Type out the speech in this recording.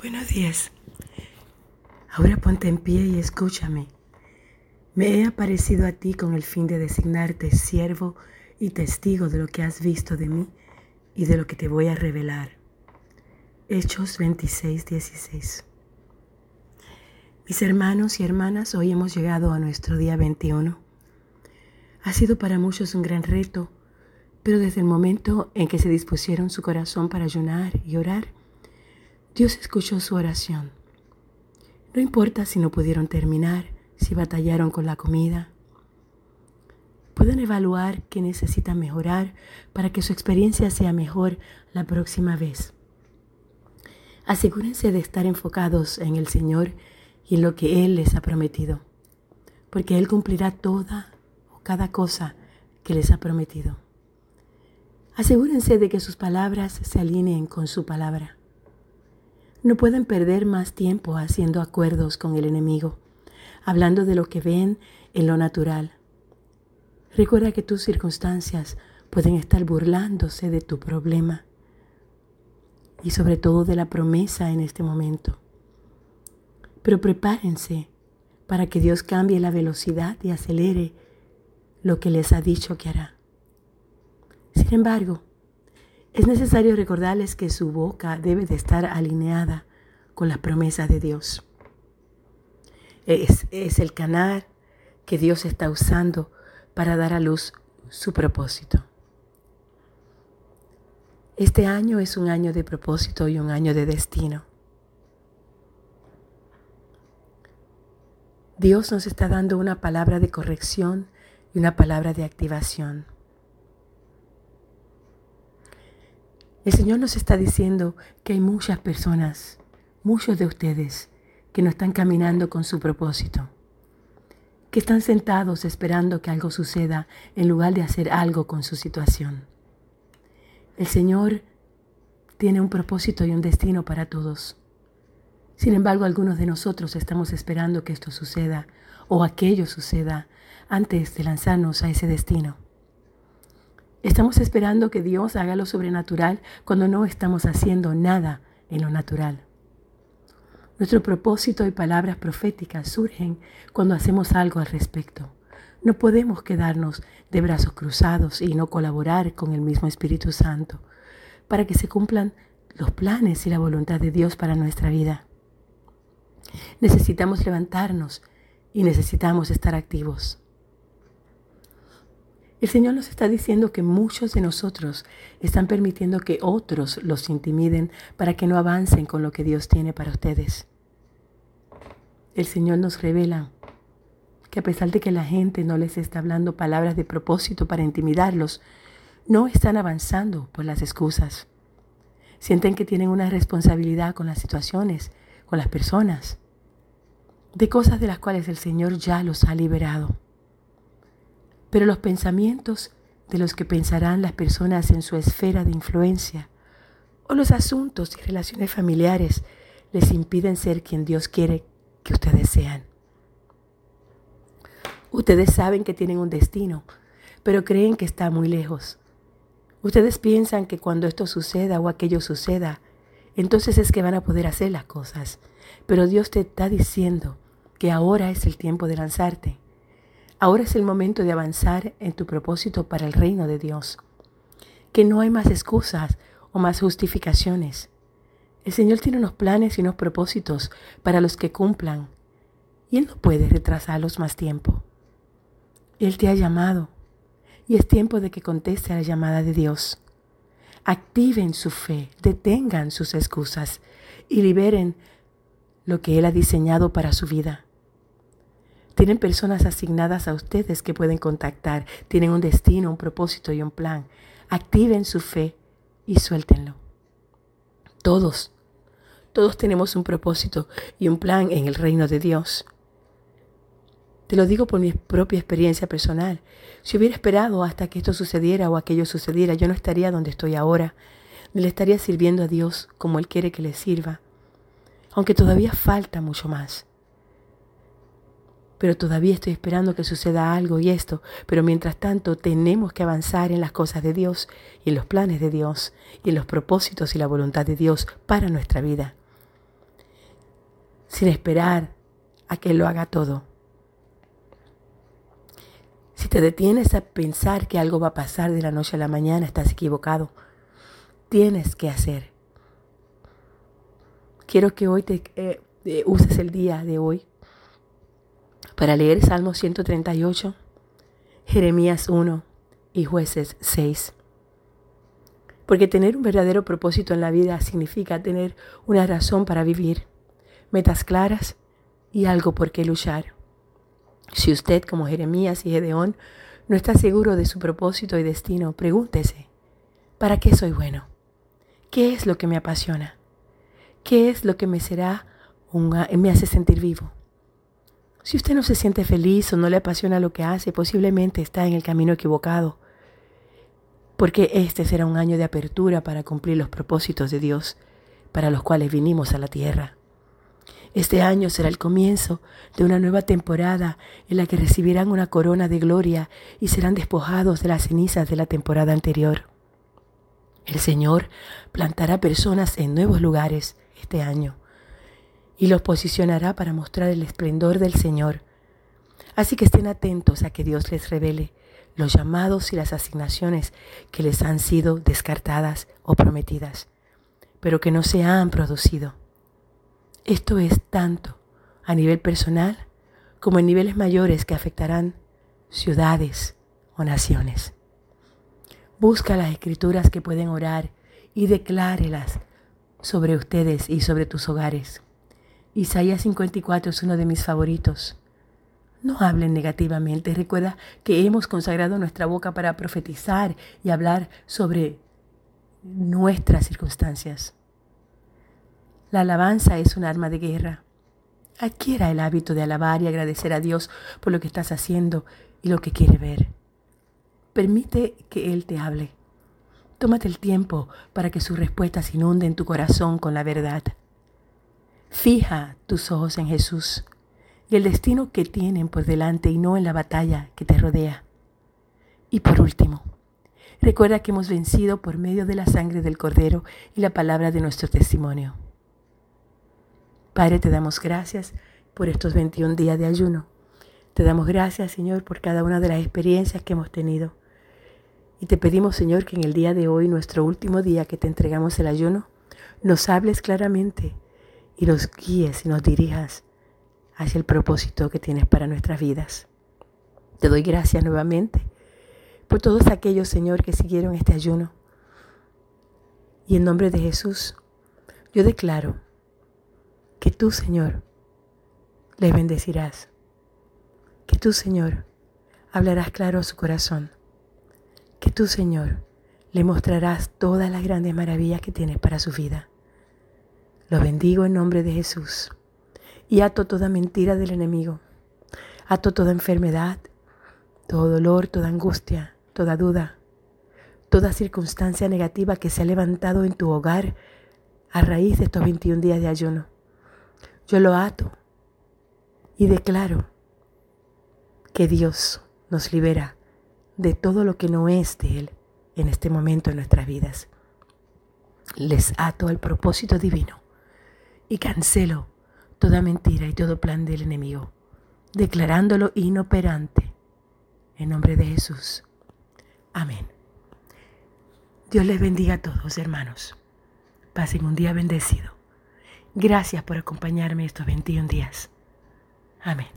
Buenos días. Ahora ponte en pie y escúchame. Me he aparecido a ti con el fin de designarte siervo y testigo de lo que has visto de mí y de lo que te voy a revelar. Hechos 26, 16. Mis hermanos y hermanas, hoy hemos llegado a nuestro día 21. Ha sido para muchos un gran reto, pero desde el momento en que se dispusieron su corazón para ayunar y orar, Dios escuchó su oración. No importa si no pudieron terminar, si batallaron con la comida. Pueden evaluar qué necesitan mejorar para que su experiencia sea mejor la próxima vez. Asegúrense de estar enfocados en el Señor y en lo que Él les ha prometido, porque Él cumplirá toda o cada cosa que les ha prometido. Asegúrense de que sus palabras se alineen con su palabra. No pueden perder más tiempo haciendo acuerdos con el enemigo, hablando de lo que ven en lo natural. Recuerda que tus circunstancias pueden estar burlándose de tu problema y sobre todo de la promesa en este momento. Pero prepárense para que Dios cambie la velocidad y acelere lo que les ha dicho que hará. Sin embargo, es necesario recordarles que su boca debe de estar alineada con las promesas de Dios. Es, es, el canal que Dios está usando para dar a luz su propósito. Este año es un año de propósito y un año de destino. Dios nos está dando una palabra de corrección y una palabra de activación. El Señor nos está diciendo que hay muchas personas, muchos de ustedes, que no están caminando con su propósito, que están sentados esperando que algo suceda en lugar de hacer algo con su situación. El Señor tiene un propósito y un destino para todos. Sin embargo, algunos de nosotros estamos esperando que esto suceda o aquello suceda antes de lanzarnos a ese destino. Estamos esperando que Dios haga lo sobrenatural cuando no estamos haciendo nada en lo natural. Nuestro propósito y palabras proféticas surgen cuando hacemos algo al respecto. No podemos quedarnos de brazos cruzados y no colaborar con el mismo Espíritu Santo para que se cumplan los planes y la voluntad de Dios para nuestra vida. Necesitamos levantarnos y necesitamos estar activos. El Señor nos está diciendo que muchos de nosotros están permitiendo que otros los intimiden para que no avancen con lo que Dios tiene para ustedes. El Señor nos revela que a pesar de que la gente no les está hablando palabras de propósito para intimidarlos, no están avanzando por las excusas. Sienten que tienen una responsabilidad con las situaciones, con las personas, de cosas de las cuales el Señor ya los ha liberado. Pero los pensamientos de los que pensarán las personas en su esfera de influencia o los asuntos y relaciones familiares les impiden ser quien Dios quiere que ustedes sean. Ustedes saben que tienen un destino, pero creen que está muy lejos. Ustedes piensan que cuando esto suceda o aquello suceda, entonces es que van a poder hacer las cosas. Pero Dios te está diciendo que ahora es el tiempo de lanzarte. Ahora es el momento de avanzar en tu propósito para el reino de Dios. Que no hay más excusas o más justificaciones. El Señor tiene unos planes y unos propósitos para los que cumplan y Él no puede retrasarlos más tiempo. Él te ha llamado y es tiempo de que conteste a la llamada de Dios. Activen su fe, detengan sus excusas y liberen lo que Él ha diseñado para su vida. Tienen personas asignadas a ustedes que pueden contactar. Tienen un destino, un propósito y un plan. Activen su fe y suéltenlo. Todos, todos tenemos un propósito y un plan en el reino de Dios. Te lo digo por mi propia experiencia personal. Si hubiera esperado hasta que esto sucediera o aquello sucediera, yo no estaría donde estoy ahora. Ni le estaría sirviendo a Dios como Él quiere que le sirva. Aunque todavía falta mucho más pero todavía estoy esperando que suceda algo y esto, pero mientras tanto tenemos que avanzar en las cosas de Dios y en los planes de Dios y en los propósitos y la voluntad de Dios para nuestra vida. sin esperar a que Él lo haga todo. Si te detienes a pensar que algo va a pasar de la noche a la mañana, estás equivocado. Tienes que hacer. Quiero que hoy te eh, eh, uses el día de hoy para leer Salmo 138, Jeremías 1 y Jueces 6. Porque tener un verdadero propósito en la vida significa tener una razón para vivir, metas claras y algo por qué luchar. Si usted, como Jeremías y Gedeón, no está seguro de su propósito y destino, pregúntese, ¿para qué soy bueno? ¿Qué es lo que me apasiona? ¿Qué es lo que me será me hace sentir vivo? Si usted no se siente feliz o no le apasiona lo que hace, posiblemente está en el camino equivocado, porque este será un año de apertura para cumplir los propósitos de Dios para los cuales vinimos a la tierra. Este año será el comienzo de una nueva temporada en la que recibirán una corona de gloria y serán despojados de las cenizas de la temporada anterior. El Señor plantará personas en nuevos lugares este año y los posicionará para mostrar el esplendor del Señor. Así que estén atentos a que Dios les revele los llamados y las asignaciones que les han sido descartadas o prometidas, pero que no se han producido. Esto es tanto a nivel personal como en niveles mayores que afectarán ciudades o naciones. Busca las escrituras que pueden orar y declárelas sobre ustedes y sobre tus hogares. Isaías 54 es uno de mis favoritos. No hablen negativamente. Recuerda que hemos consagrado nuestra boca para profetizar y hablar sobre nuestras circunstancias. La alabanza es un arma de guerra. Adquiera el hábito de alabar y agradecer a Dios por lo que estás haciendo y lo que quiere ver. Permite que Él te hable. Tómate el tiempo para que sus respuestas inunden tu corazón con la verdad. Fija tus ojos en Jesús y el destino que tienen por delante y no en la batalla que te rodea. Y por último, recuerda que hemos vencido por medio de la sangre del Cordero y la palabra de nuestro testimonio. Padre, te damos gracias por estos 21 días de ayuno. Te damos gracias, Señor, por cada una de las experiencias que hemos tenido. Y te pedimos, Señor, que en el día de hoy, nuestro último día que te entregamos el ayuno, nos hables claramente y nos guíes y nos dirijas hacia el propósito que tienes para nuestras vidas. Te doy gracias nuevamente por todos aquellos, Señor, que siguieron este ayuno. Y en nombre de Jesús, yo declaro que tú, Señor, les bendecirás. Que tú, Señor, hablarás claro a su corazón. Que tú, Señor, le mostrarás todas las grandes maravillas que tienes para su vida. Lo bendigo en nombre de Jesús y ato toda mentira del enemigo. Ato toda enfermedad, todo dolor, toda angustia, toda duda, toda circunstancia negativa que se ha levantado en tu hogar a raíz de estos 21 días de ayuno. Yo lo ato y declaro que Dios nos libera de todo lo que no es de Él en este momento en nuestras vidas. Les ato al propósito divino y cancelo toda mentira y todo plan del enemigo, declarándolo inoperante en nombre de Jesús. Amén. Dios les bendiga a todos, hermanos. Pasen un día bendecido. Gracias por acompañarme estos 21 días. Amén.